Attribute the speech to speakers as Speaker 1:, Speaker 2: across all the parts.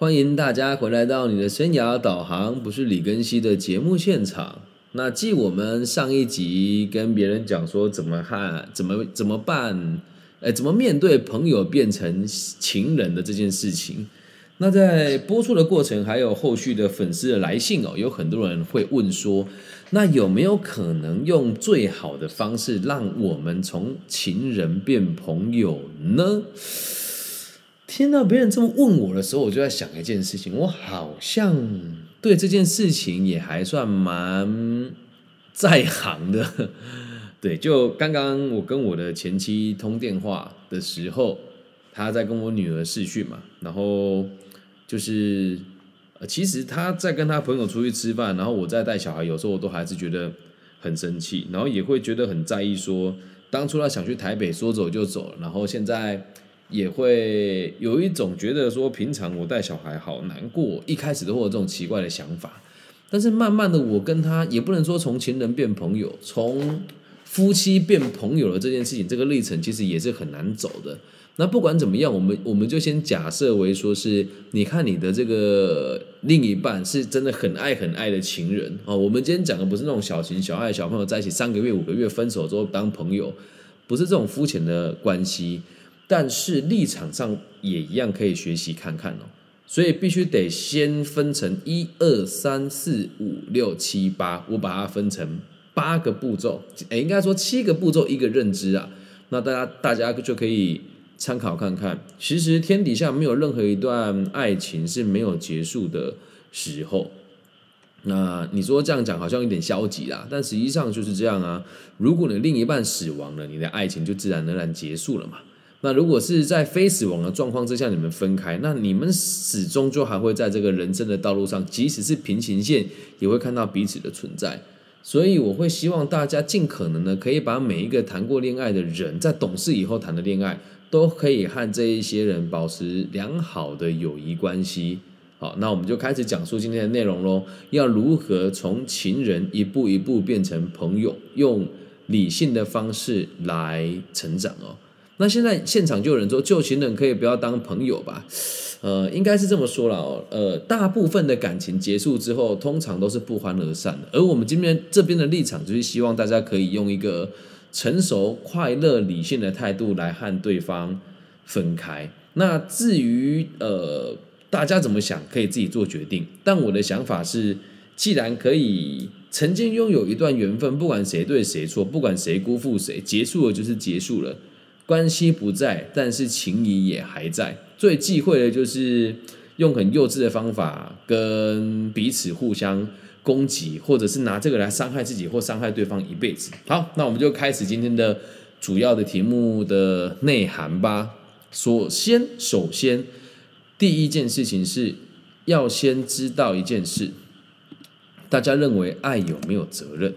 Speaker 1: 欢迎大家回来到你的生涯导航，不是李根熙的节目现场。那继我们上一集跟别人讲说怎么看、怎么怎么办，哎，怎么面对朋友变成情人的这件事情。那在播出的过程，还有后续的粉丝的来信哦，有很多人会问说，那有没有可能用最好的方式让我们从情人变朋友呢？听到别人这么问我的时候，我就在想一件事情，我好像对这件事情也还算蛮在行的。对，就刚刚我跟我的前妻通电话的时候，她在跟我女儿视讯嘛，然后就是，其实她在跟她朋友出去吃饭，然后我在带小孩，有时候我都还是觉得很生气，然后也会觉得很在意，说当初她想去台北，说走就走，然后现在。也会有一种觉得说，平常我带小孩好难过，一开始都会有这种奇怪的想法。但是慢慢的，我跟他也不能说从情人变朋友，从夫妻变朋友的这件事情，这个历程其实也是很难走的。那不管怎么样，我们我们就先假设为说是，你看你的这个另一半是真的很爱很爱的情人哦。我们今天讲的不是那种小情小爱小朋友在一起三个月五个月分手之后当朋友，不是这种肤浅的关系。但是立场上也一样可以学习看看哦，所以必须得先分成一二三四五六七八，我把它分成八个步骤，哎，应该说七个步骤一个认知啊。那大家大家就可以参考看看。其实天底下没有任何一段爱情是没有结束的时候。那你说这样讲好像有点消极啦，但实际上就是这样啊。如果你另一半死亡了，你的爱情就自然而然结束了嘛。那如果是在非死亡的状况之下，你们分开，那你们始终就还会在这个人生的道路上，即使是平行线，也会看到彼此的存在。所以我会希望大家尽可能的，可以把每一个谈过恋爱的人，在懂事以后谈的恋爱，都可以和这一些人保持良好的友谊关系。好，那我们就开始讲述今天的内容喽。要如何从情人一步一步变成朋友，用理性的方式来成长哦。那现在现场就有人说，旧情人可以不要当朋友吧？呃，应该是这么说了。呃，大部分的感情结束之后，通常都是不欢而散的。而我们今天这边的立场，就是希望大家可以用一个成熟、快乐、理性的态度来和对方分开。那至于呃大家怎么想，可以自己做决定。但我的想法是，既然可以曾经拥有一段缘分，不管谁对谁错，不管谁辜负谁，结束了就是结束了。关系不在，但是情谊也还在。最忌讳的就是用很幼稚的方法跟彼此互相攻击，或者是拿这个来伤害自己或伤害对方一辈子。好，那我们就开始今天的主要的题目的内涵吧。首先，首先第一件事情是要先知道一件事：大家认为爱有没有责任？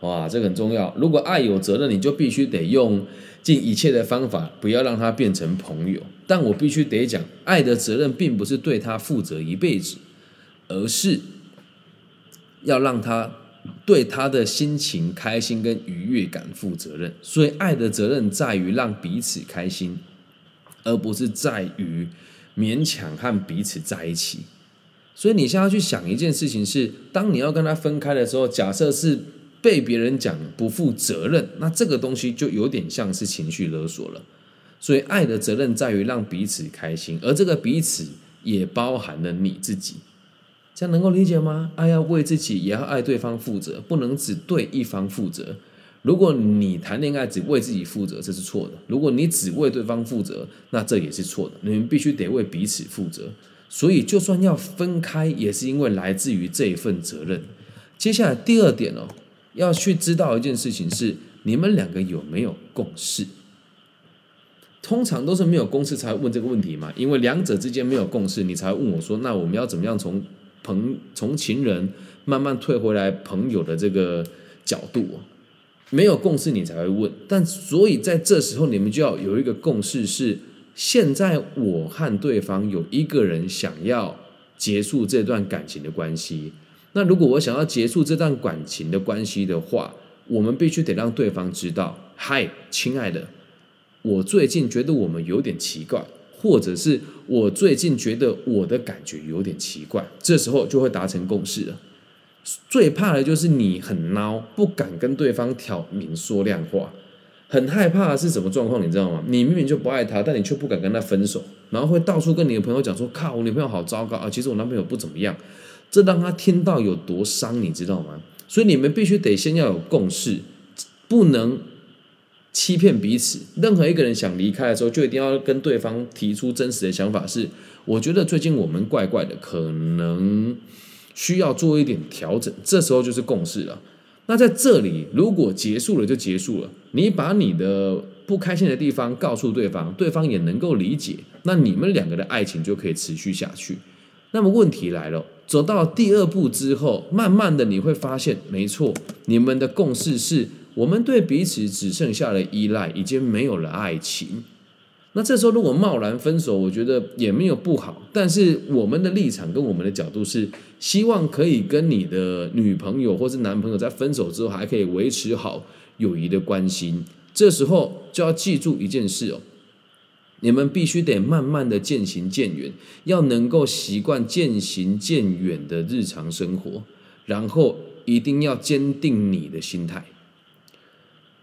Speaker 1: 哇，这很重要。如果爱有责任，你就必须得用。尽一切的方法，不要让他变成朋友。但我必须得讲，爱的责任并不是对他负责一辈子，而是要让他对他的心情开心跟愉悦感负责任。所以，爱的责任在于让彼此开心，而不是在于勉强和彼此在一起。所以，你现在去想一件事情是：当你要跟他分开的时候，假设是。被别人讲不负责任，那这个东西就有点像是情绪勒索了。所以，爱的责任在于让彼此开心，而这个彼此也包含了你自己。这样能够理解吗？爱要为自己，也要爱对方负责，不能只对一方负责。如果你谈恋爱只为自己负责，这是错的；如果你只为对方负责，那这也是错的。你们必须得为彼此负责。所以，就算要分开，也是因为来自于这一份责任。接下来第二点哦。要去知道一件事情是你们两个有没有共识？通常都是没有共识才会问这个问题嘛，因为两者之间没有共识，你才会问我说：“那我们要怎么样从朋从情人慢慢退回来朋友的这个角度？”没有共识你才会问，但所以在这时候你们就要有一个共识：是现在我和对方有一个人想要结束这段感情的关系。那如果我想要结束这段感情的关系的话，我们必须得让对方知道：嗨，亲爱的，我最近觉得我们有点奇怪，或者是我最近觉得我的感觉有点奇怪，这时候就会达成共识了。最怕的就是你很孬，不敢跟对方挑明说亮话，很害怕的是什么状况？你知道吗？你明明就不爱他，但你却不敢跟他分手，然后会到处跟你的朋友讲说：“靠，我女朋友好糟糕啊！其实我男朋友不怎么样。”这让他听到有多伤，你知道吗？所以你们必须得先要有共识，不能欺骗彼此。任何一个人想离开的时候，就一定要跟对方提出真实的想法。是，我觉得最近我们怪怪的，可能需要做一点调整。这时候就是共识了。那在这里，如果结束了就结束了，你把你的不开心的地方告诉对方，对方也能够理解，那你们两个的爱情就可以持续下去。那么问题来了。走到第二步之后，慢慢的你会发现，没错，你们的共识是我们对彼此只剩下了依赖，已经没有了爱情。那这时候如果贸然分手，我觉得也没有不好。但是我们的立场跟我们的角度是，希望可以跟你的女朋友或是男朋友在分手之后还可以维持好友谊的关系。这时候就要记住一件事哦。你们必须得慢慢的渐行渐远，要能够习惯渐行渐远的日常生活，然后一定要坚定你的心态。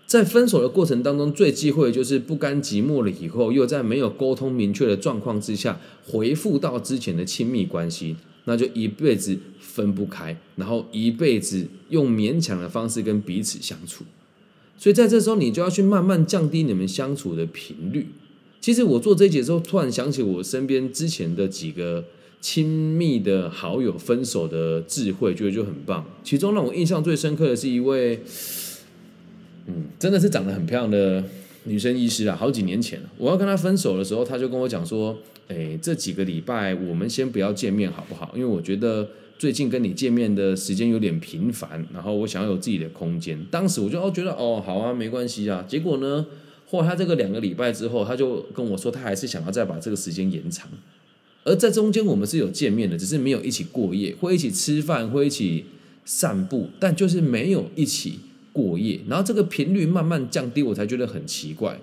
Speaker 1: 在分手的过程当中，最忌讳的就是不甘寂寞了以后，又在没有沟通明确的状况之下，回复到之前的亲密关系，那就一辈子分不开，然后一辈子用勉强的方式跟彼此相处。所以在这时候，你就要去慢慢降低你们相处的频率。其实我做这一节之后，突然想起我身边之前的几个亲密的好友分手的智慧，觉得就很棒。其中让我印象最深刻的是一位，嗯，真的是长得很漂亮的女生医师啊。好几年前，我要跟她分手的时候，她就跟我讲说：“哎，这几个礼拜我们先不要见面好不好？因为我觉得最近跟你见面的时间有点频繁，然后我想要有自己的空间。”当时我就哦觉得哦好啊，没关系啊。结果呢？或他这个两个礼拜之后，他就跟我说，他还是想要再把这个时间延长。而在中间，我们是有见面的，只是没有一起过夜，会一起吃饭，会一起散步，但就是没有一起过夜。然后这个频率慢慢降低，我才觉得很奇怪。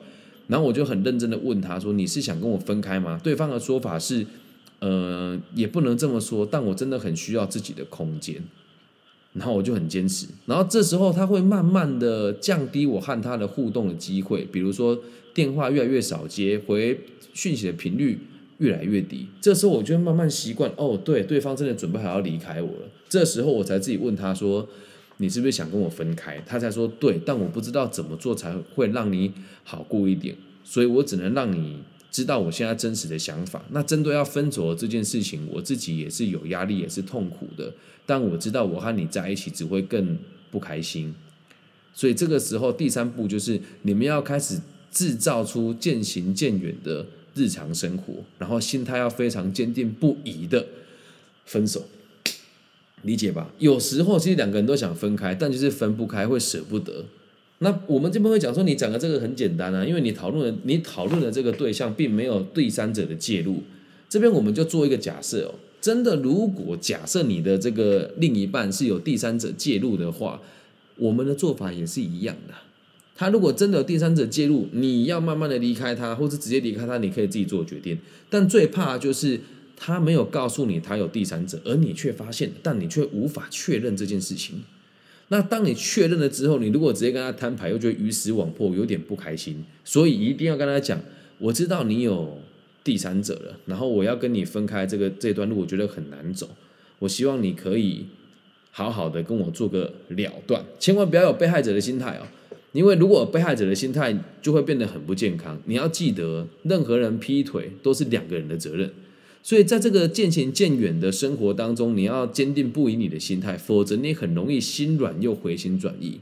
Speaker 1: 然后我就很认真的问他说：“你是想跟我分开吗？”对方的说法是：“呃，也不能这么说，但我真的很需要自己的空间。”然后我就很坚持，然后这时候他会慢慢的降低我和他的互动的机会，比如说电话越来越少接，回讯息的频率越来越低。这时候我就慢慢习惯，哦，对，对方真的准备好要离开我了。这时候我才自己问他说：“你是不是想跟我分开？”他才说：“对，但我不知道怎么做才会让你好过一点，所以我只能让你。”知道我现在真实的想法。那针对要分手这件事情，我自己也是有压力，也是痛苦的。但我知道我和你在一起只会更不开心。所以这个时候，第三步就是你们要开始制造出渐行渐远的日常生活，然后心态要非常坚定不移的分手，理解吧？有时候其实两个人都想分开，但就是分不开，会舍不得。那我们这边会讲说，你讲的这个很简单啊，因为你讨论的你讨论的这个对象并没有第三者的介入。这边我们就做一个假设哦，真的，如果假设你的这个另一半是有第三者介入的话，我们的做法也是一样的。他如果真的有第三者介入，你要慢慢的离开他，或者直接离开他，你可以自己做决定。但最怕就是他没有告诉你他有第三者，而你却发现，但你却无法确认这件事情。那当你确认了之后，你如果直接跟他摊牌，又觉得鱼死网破，有点不开心，所以一定要跟他讲，我知道你有第三者了，然后我要跟你分开这个这段路，我觉得很难走，我希望你可以好好的跟我做个了断，千万不要有被害者的心态哦，因为如果被害者的心态就会变得很不健康。你要记得，任何人劈腿都是两个人的责任。所以，在这个渐行渐远的生活当中，你要坚定不移你的心态，否则你很容易心软又回心转意。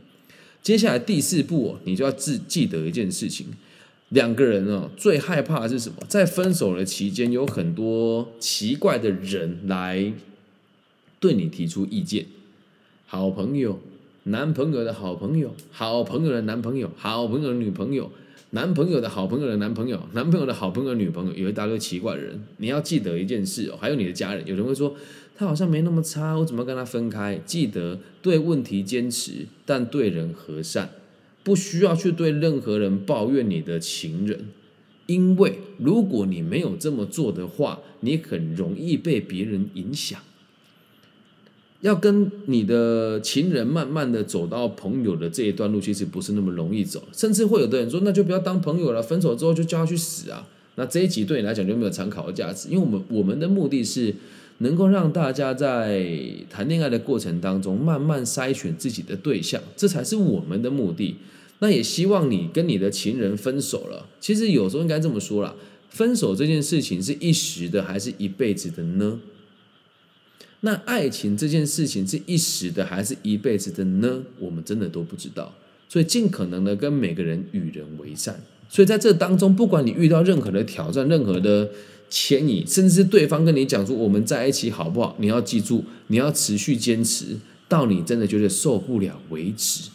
Speaker 1: 接下来第四步，你就要记记得一件事情：两个人哦，最害怕的是什么？在分手的期间，有很多奇怪的人来对你提出意见。好朋友、男朋友的好朋友、好朋友的男朋友、好朋友的女朋友。男朋友的好朋友的男朋友，男朋友的好朋友女朋友，有一大堆奇怪的人。你要记得一件事哦，还有你的家人。有人会说他好像没那么差，我怎么跟他分开？记得对问题坚持，但对人和善，不需要去对任何人抱怨你的情人，因为如果你没有这么做的话，你很容易被别人影响。要跟你的情人慢慢的走到朋友的这一段路，其实不是那么容易走，甚至会有的人说，那就不要当朋友了，分手之后就叫他去死啊。那这一集对你来讲就没有参考的价值，因为我们我们的目的是能够让大家在谈恋爱的过程当中慢慢筛选自己的对象，这才是我们的目的。那也希望你跟你的情人分手了，其实有时候应该这么说啦，分手这件事情是一时的还是一辈子的呢？那爱情这件事情是一时的还是一辈子的呢？我们真的都不知道，所以尽可能的跟每个人与人为善。所以在这当中，不管你遇到任何的挑战、任何的牵引，甚至是对方跟你讲说我们在一起好不好，你要记住，你要持续坚持到你真的觉得受不了为止，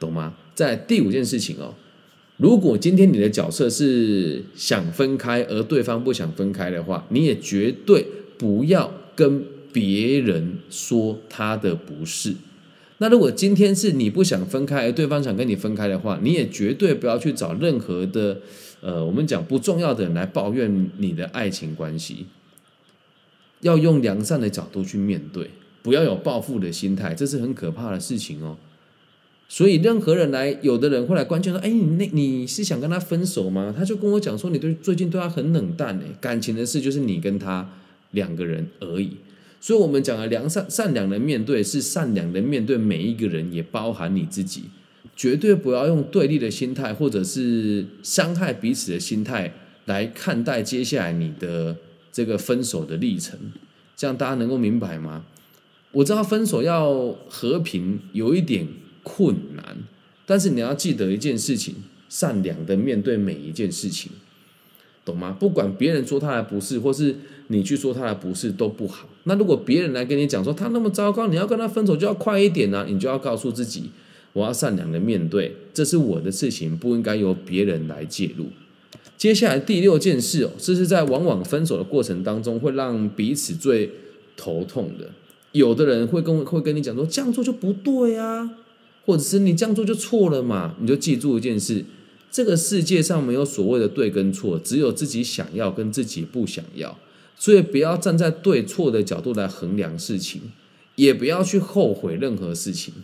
Speaker 1: 懂吗？在第五件事情哦，如果今天你的角色是想分开，而对方不想分开的话，你也绝对不要跟。别人说他的不是，那如果今天是你不想分开，而对方想跟你分开的话，你也绝对不要去找任何的，呃，我们讲不重要的人来抱怨你的爱情关系，要用良善的角度去面对，不要有报复的心态，这是很可怕的事情哦。所以任何人来，有的人会来关心说：“哎，你那你是想跟他分手吗？”他就跟我讲说：“你对最近对他很冷淡，哎，感情的事就是你跟他两个人而已。”所以，我们讲的良善、善良的面对，是善良的面对每一个人，也包含你自己。绝对不要用对立的心态，或者是伤害彼此的心态来看待接下来你的这个分手的历程。这样大家能够明白吗？我知道分手要和平有一点困难，但是你要记得一件事情：善良的面对每一件事情。懂吗？不管别人说他的不是，或是你去说他的不是，都不好。那如果别人来跟你讲说他那么糟糕，你要跟他分手就要快一点呢？你就要告诉自己，我要善良的面对，这是我的事情，不应该由别人来介入。接下来第六件事哦，这是在往往分手的过程当中会让彼此最头痛的。有的人会跟会跟你讲说这样做就不对啊，或者是你这样做就错了嘛？你就记住一件事。这个世界上没有所谓的对跟错，只有自己想要跟自己不想要，所以不要站在对错的角度来衡量事情，也不要去后悔任何事情，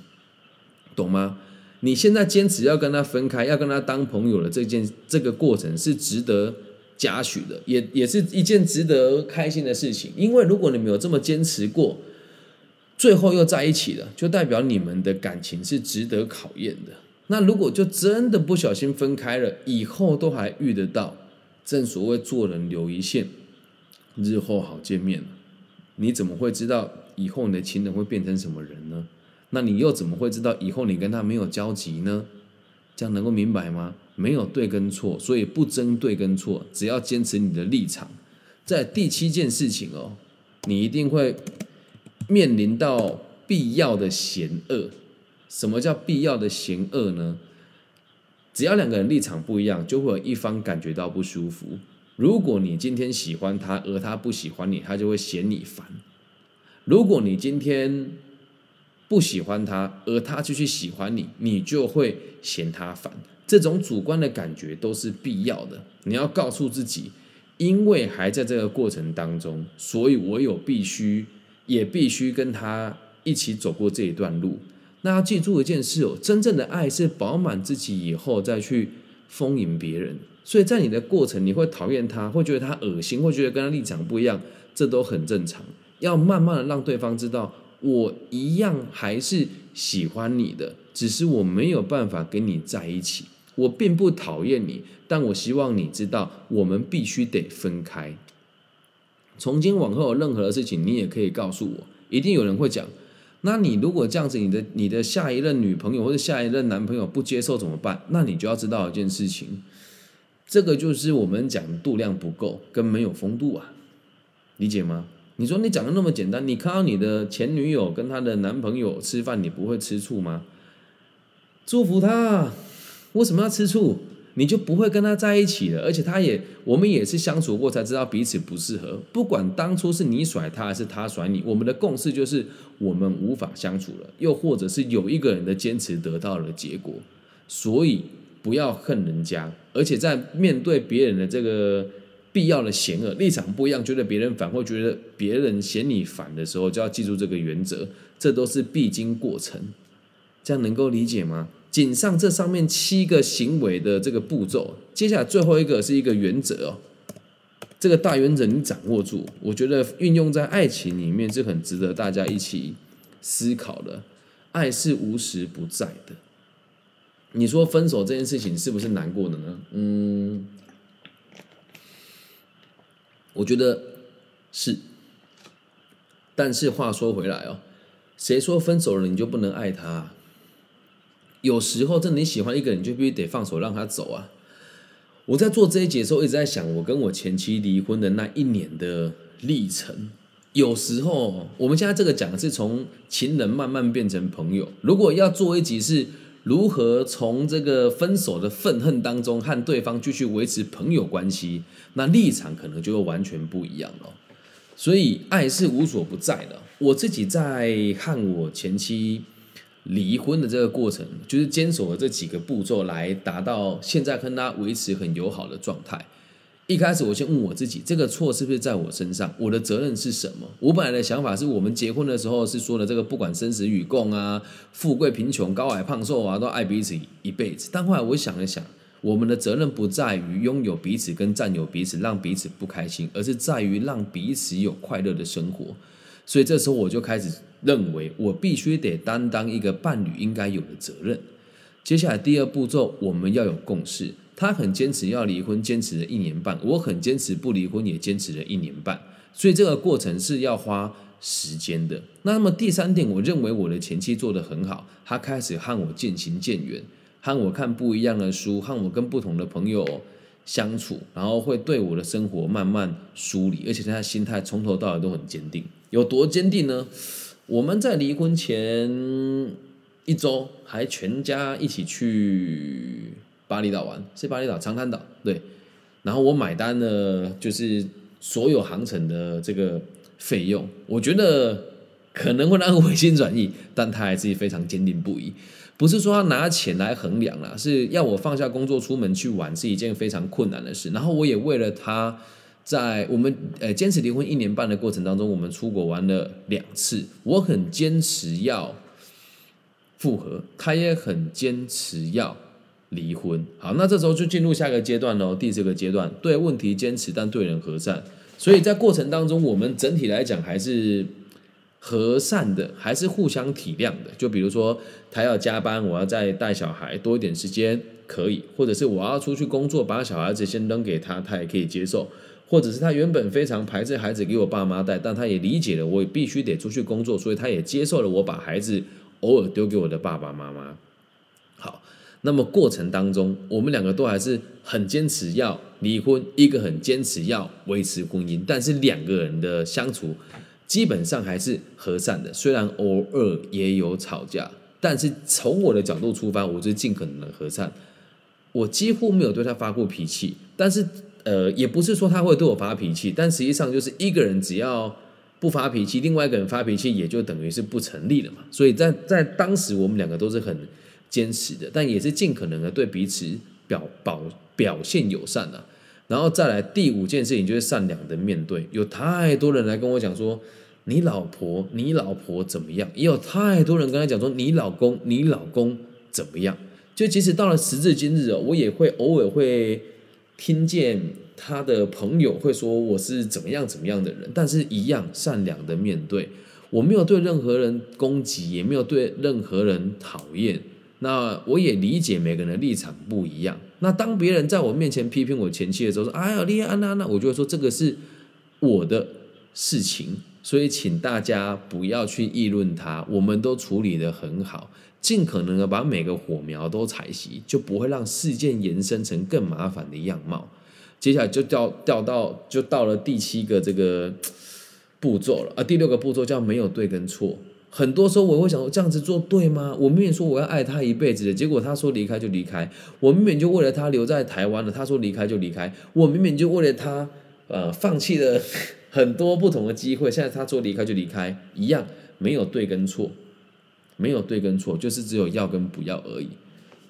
Speaker 1: 懂吗？你现在坚持要跟他分开，要跟他当朋友的这件这个过程是值得嘉许的，也也是一件值得开心的事情。因为如果你没有这么坚持过，最后又在一起了，就代表你们的感情是值得考验的。那如果就真的不小心分开了，以后都还遇得到，正所谓做人留一线，日后好见面你怎么会知道以后你的情人会变成什么人呢？那你又怎么会知道以后你跟他没有交集呢？这样能够明白吗？没有对跟错，所以不争对跟错，只要坚持你的立场。在第七件事情哦，你一定会面临到必要的险恶。什么叫必要的嫌恶呢？只要两个人立场不一样，就会有一方感觉到不舒服。如果你今天喜欢他，而他不喜欢你，他就会嫌你烦；如果你今天不喜欢他，而他继续喜欢你，你就会嫌他烦。这种主观的感觉都是必要的。你要告诉自己，因为还在这个过程当中，所以我有必须，也必须跟他一起走过这一段路。那要记住一件事哦，真正的爱是饱满自己以后再去丰盈别人。所以在你的过程，你会讨厌他，会觉得他恶心，会觉得跟他立场不一样，这都很正常。要慢慢的让对方知道，我一样还是喜欢你的，只是我没有办法跟你在一起。我并不讨厌你，但我希望你知道，我们必须得分开。从今往后，任何的事情，你也可以告诉我。一定有人会讲。那你如果这样子，你的你的下一任女朋友或者下一任男朋友不接受怎么办？那你就要知道一件事情，这个就是我们讲度量不够跟没有风度啊，理解吗？你说你讲的那么简单，你看到你的前女友跟她的男朋友吃饭，你不会吃醋吗？祝福他，为什么要吃醋？你就不会跟他在一起了，而且他也，我们也是相处过才知道彼此不适合。不管当初是你甩他还是他甩你，我们的共识就是我们无法相处了，又或者是有一个人的坚持得到了结果。所以不要恨人家，而且在面对别人的这个必要的嫌恶立场不一样，觉得别人反或觉得别人嫌你烦的时候，就要记住这个原则，这都是必经过程。这样能够理解吗？仅上这上面七个行为的这个步骤，接下来最后一个是一个原则哦。这个大原则你掌握住，我觉得运用在爱情里面是很值得大家一起思考的。爱是无时不在的。你说分手这件事情是不是难过的呢？嗯，我觉得是。但是话说回来哦，谁说分手了你就不能爱他？有时候，真的你喜欢一个人，就必须得放手让他走啊！我在做这一节的时候，一直在想，我跟我前妻离婚的那一年的历程。有时候，我们现在这个讲的是从情人慢慢变成朋友。如果要做一集是如何从这个分手的愤恨当中和对方继续维持朋友关系，那立场可能就会完全不一样了。所以，爱是无所不在的。我自己在和我前妻。离婚的这个过程，就是坚守了这几个步骤来达到现在跟他维持很友好的状态。一开始我先问我自己，这个错是不是在我身上？我的责任是什么？我本来的想法是我们结婚的时候是说的这个，不管生死与共啊，富贵贫穷、高矮胖瘦啊，都爱彼此一辈子。但后来我想了想，我们的责任不在于拥有彼此跟占有彼此，让彼此不开心，而是在于让彼此有快乐的生活。所以这时候我就开始。认为我必须得担当一个伴侣应该有的责任。接下来第二步骤，我们要有共识。他很坚持要离婚，坚持了一年半；我很坚持不离婚，也坚持了一年半。所以这个过程是要花时间的。那么第三点，我认为我的前妻做得很好，他开始和我渐行渐远，和我看不一样的书，和我跟不同的朋友相处，然后会对我的生活慢慢梳理，而且他心态从头到尾都很坚定。有多坚定呢？我们在离婚前一周还全家一起去巴厘岛玩，是巴厘岛长滩岛对。然后我买单了，就是所有航程的这个费用。我觉得可能会让我回心转意，但他还是非常坚定不移。不是说他拿钱来衡量啦，是要我放下工作出门去玩是一件非常困难的事。然后我也为了他。在我们呃坚持离婚一年半的过程当中，我们出国玩了两次。我很坚持要复合，他也很坚持要离婚。好，那这时候就进入下一个阶段喽。第四个阶段，对问题坚持，但对人和善。所以在过程当中，我们整体来讲还是和善的，还是互相体谅的。就比如说，他要加班，我要再带小孩多一点时间，可以；或者是我要出去工作，把小孩子先扔给他，他也可以接受。或者是他原本非常排斥孩子给我爸妈带，但他也理解了我必须得出去工作，所以他也接受了我把孩子偶尔丢给我的爸爸妈妈。好，那么过程当中，我们两个都还是很坚持要离婚，一个很坚持要维持婚姻，但是两个人的相处基本上还是和善的，虽然偶尔也有吵架，但是从我的角度出发，我就尽可能的和善，我几乎没有对他发过脾气，但是。呃，也不是说他会对我发脾气，但实际上就是一个人只要不发脾气，另外一个人发脾气，也就等于是不成立了嘛。所以在在当时，我们两个都是很坚持的，但也是尽可能的对彼此表保表现友善的。然后再来第五件事情，就是善良的面对。有太多人来跟我讲说，你老婆，你老婆怎么样？也有太多人跟他讲说，你老公，你老公怎么样？就即使到了时至今日哦，我也会偶尔会。听见他的朋友会说我是怎么样怎么样的人，但是一样善良的面对，我没有对任何人攻击，也没有对任何人讨厌。那我也理解每个人的立场不一样。那当别人在我面前批评我前妻的时候，说：“哎呀，丽安娜，那我就会说这个是我的事情，所以请大家不要去议论他。我们都处理的很好。”尽可能的把每个火苗都采熄，就不会让事件延伸成更麻烦的样貌。接下来就掉掉到就到了第七个这个步骤了啊，第六个步骤叫没有对跟错。很多时候我会想说，这样子做对吗？我明明说我要爱他一辈子的，结果他说离开就离开。我明明就为了他留在台湾了，他说离开就离开。我明明就为了他呃放弃了很多不同的机会，现在他说离开就离开，一样没有对跟错。没有对跟错，就是只有要跟不要而已。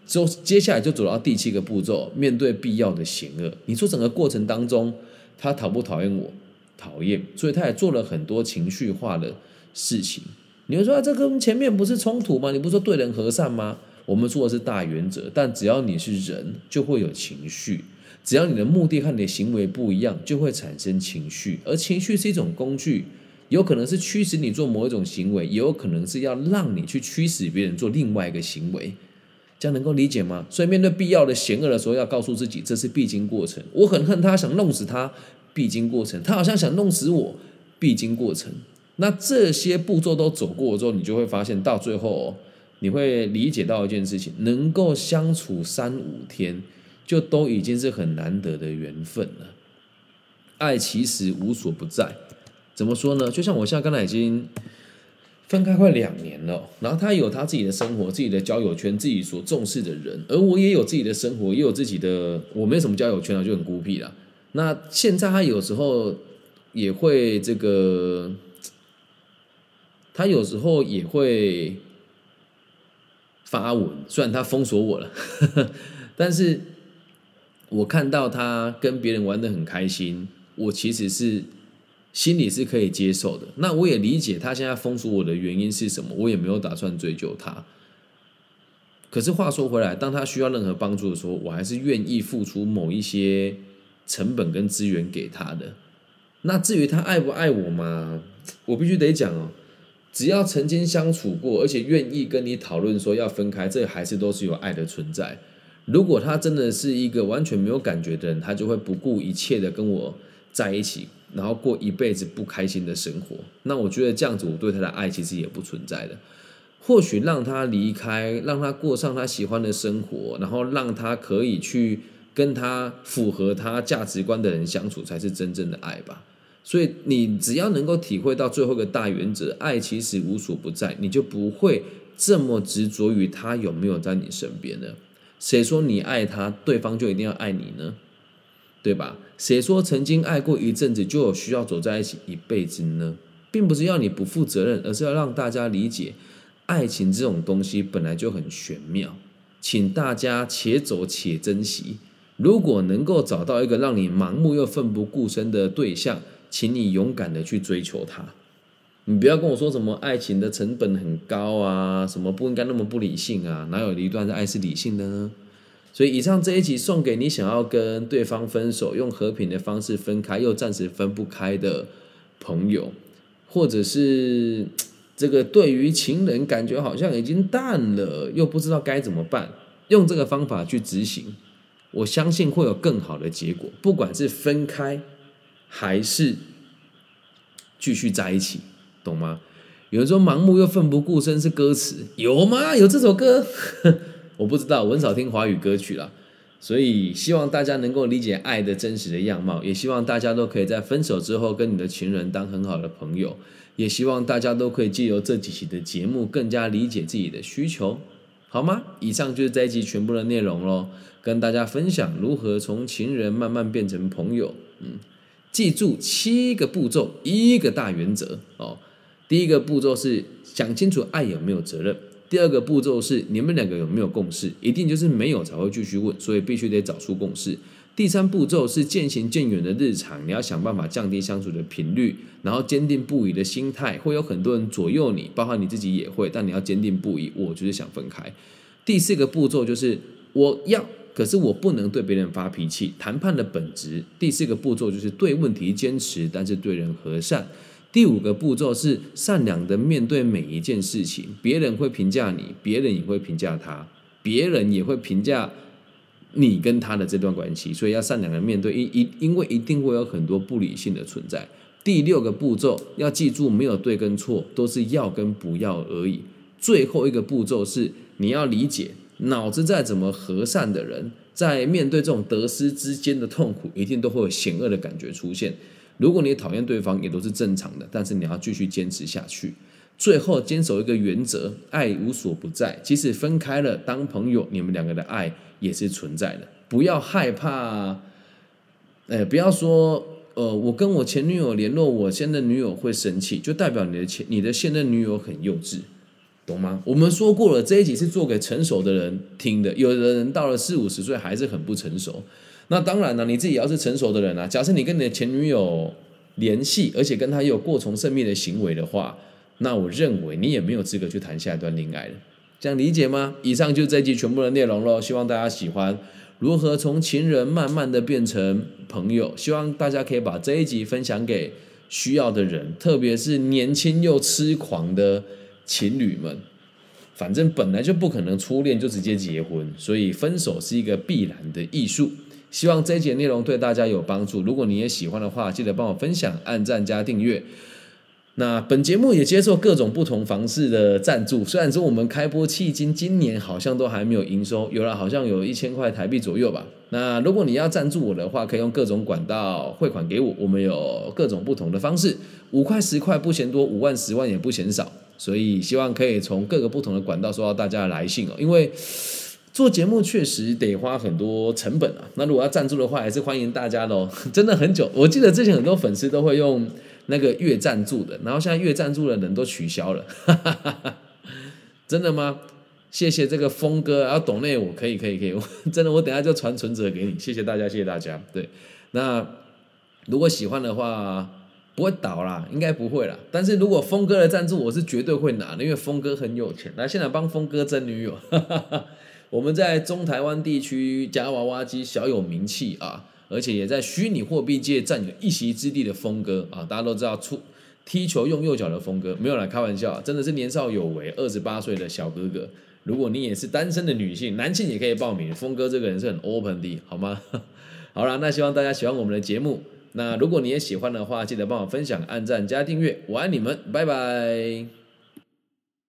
Speaker 1: 之后接下来就走到第七个步骤，面对必要的险恶。你说整个过程当中，他讨不讨厌我？讨厌，所以他也做了很多情绪化的事情。你会说，这跟前面不是冲突吗？你不说对人和善吗？我们说的是大原则，但只要你是人，就会有情绪；只要你的目的和你的行为不一样，就会产生情绪。而情绪是一种工具，有可能是驱使你做某一种行为，也有可能是要让你去驱使别人做另外一个行为。这样能够理解吗？所以面对必要的险恶的时候，要告诉自己，这是必经过程。我很恨他，想弄死他，必经过程。他好像想弄死我，必经过程。那这些步骤都走过之后，你就会发现，到最后。你会理解到一件事情，能够相处三五天，就都已经是很难得的缘分了。爱其实无所不在，怎么说呢？就像我现在刚才已经分开快两年了，然后他有他自己的生活、自己的交友圈、自己所重视的人，而我也有自己的生活，也有自己的，我没什么交友圈啊，就很孤僻了。那现在他有时候也会这个，他有时候也会。发文，虽然他封锁我了，但是我看到他跟别人玩的很开心，我其实是心里是可以接受的。那我也理解他现在封锁我的原因是什么，我也没有打算追究他。可是话说回来，当他需要任何帮助的时候，我还是愿意付出某一些成本跟资源给他的。那至于他爱不爱我嘛，我必须得讲哦。只要曾经相处过，而且愿意跟你讨论说要分开，这还是都是有爱的存在。如果他真的是一个完全没有感觉的人，他就会不顾一切的跟我在一起，然后过一辈子不开心的生活。那我觉得这样子，我对他的爱其实也不存在的。或许让他离开，让他过上他喜欢的生活，然后让他可以去跟他符合他价值观的人相处，才是真正的爱吧。所以你只要能够体会到最后一个大原则，爱其实无所不在，你就不会这么执着于他有没有在你身边了。谁说你爱他，对方就一定要爱你呢？对吧？谁说曾经爱过一阵子就有需要走在一起一辈子呢？并不是要你不负责任，而是要让大家理解，爱情这种东西本来就很玄妙，请大家且走且珍惜。如果能够找到一个让你盲目又奋不顾身的对象，请你勇敢的去追求他，你不要跟我说什么爱情的成本很高啊，什么不应该那么不理性啊，哪有一段爱是理性的呢？所以以上这一集送给你想要跟对方分手，用和平的方式分开又暂时分不开的朋友，或者是这个对于情人感觉好像已经淡了，又不知道该怎么办，用这个方法去执行，我相信会有更好的结果，不管是分开。还是继续在一起，懂吗？有人说盲目又奋不顾身是歌词，有吗？有这首歌？我不知道，我很少听华语歌曲啦。所以希望大家能够理解爱的真实的样貌，也希望大家都可以在分手之后跟你的情人当很好的朋友，也希望大家都可以借由这几期的节目更加理解自己的需求，好吗？以上就是这一集全部的内容喽，跟大家分享如何从情人慢慢变成朋友，嗯。记住七个步骤，一个大原则哦。第一个步骤是想清楚爱有没有责任；第二个步骤是你们两个有没有共识，一定就是没有才会继续问，所以必须得找出共识。第三步骤是渐行渐远的日常，你要想办法降低相处的频率，然后坚定不移的心态。会有很多人左右你，包括你自己也会，但你要坚定不移。我就是想分开。第四个步骤就是我要。可是我不能对别人发脾气。谈判的本质，第四个步骤就是对问题坚持，但是对人和善。第五个步骤是善良的面对每一件事情。别人会评价你，别人也会评价他，别人也会评价你跟他的这段关系。所以要善良的面对，因因因为一定会有很多不理性的存在。第六个步骤要记住，没有对跟错，都是要跟不要而已。最后一个步骤是你要理解。脑子再怎么和善的人，在面对这种得失之间的痛苦，一定都会有险恶的感觉出现。如果你讨厌对方，也都是正常的，但是你要继续坚持下去。最后坚守一个原则：爱无所不在。即使分开了，当朋友，你们两个的爱也是存在的。不要害怕，哎，不要说，呃，我跟我前女友联络，我现任女友会生气，就代表你的前你的现任女友很幼稚。懂吗？我们说过了，这一集是做给成熟的人听的。有的人到了四五十岁还是很不成熟。那当然了，你自己要是成熟的人啊，假设你跟你的前女友联系，而且跟她有过从甚密的行为的话，那我认为你也没有资格去谈下一段恋爱了。这样理解吗？以上就是这一集全部的内容喽，希望大家喜欢。如何从情人慢慢的变成朋友？希望大家可以把这一集分享给需要的人，特别是年轻又痴狂的。情侣们，反正本来就不可能初恋就直接结婚，所以分手是一个必然的艺术。希望这一节内容对大家有帮助。如果你也喜欢的话，记得帮我分享、按赞加订阅。那本节目也接受各种不同方式的赞助。虽然说我们开播迄今今年好像都还没有营收，有了好像有一千块台币左右吧。那如果你要赞助我的话，可以用各种管道汇款给我。我们有各种不同的方式，五块十块不嫌多，五万十万也不嫌少。所以希望可以从各个不同的管道收到大家的来信哦，因为做节目确实得花很多成本啊。那如果要赞助的话，还是欢迎大家的哦。真的很久，我记得之前很多粉丝都会用那个月赞助的，然后现在月赞助的人都取消了。真的吗？谢谢这个峰哥，要懂那我可以可以可以，真的我等下就传存折给你。谢谢大家，谢谢大家。对，那如果喜欢的话。不会倒啦，应该不会啦。但是如果峰哥的赞助，我是绝对会拿的，因为峰哥很有钱。来，现在帮峰哥争女友。我们在中台湾地区夹娃娃机小有名气啊，而且也在虚拟货币界占有一席之地的峰哥啊，大家都知道出踢球用右脚的峰哥，没有来开玩笑，真的是年少有为，二十八岁的小哥哥。如果你也是单身的女性，男性也可以报名。峰哥这个人是很 open 的，好吗？好了，那希望大家喜欢我们的节目。那如果你也喜欢的话，记得帮我分享、按赞、加订阅，我爱你们，拜拜。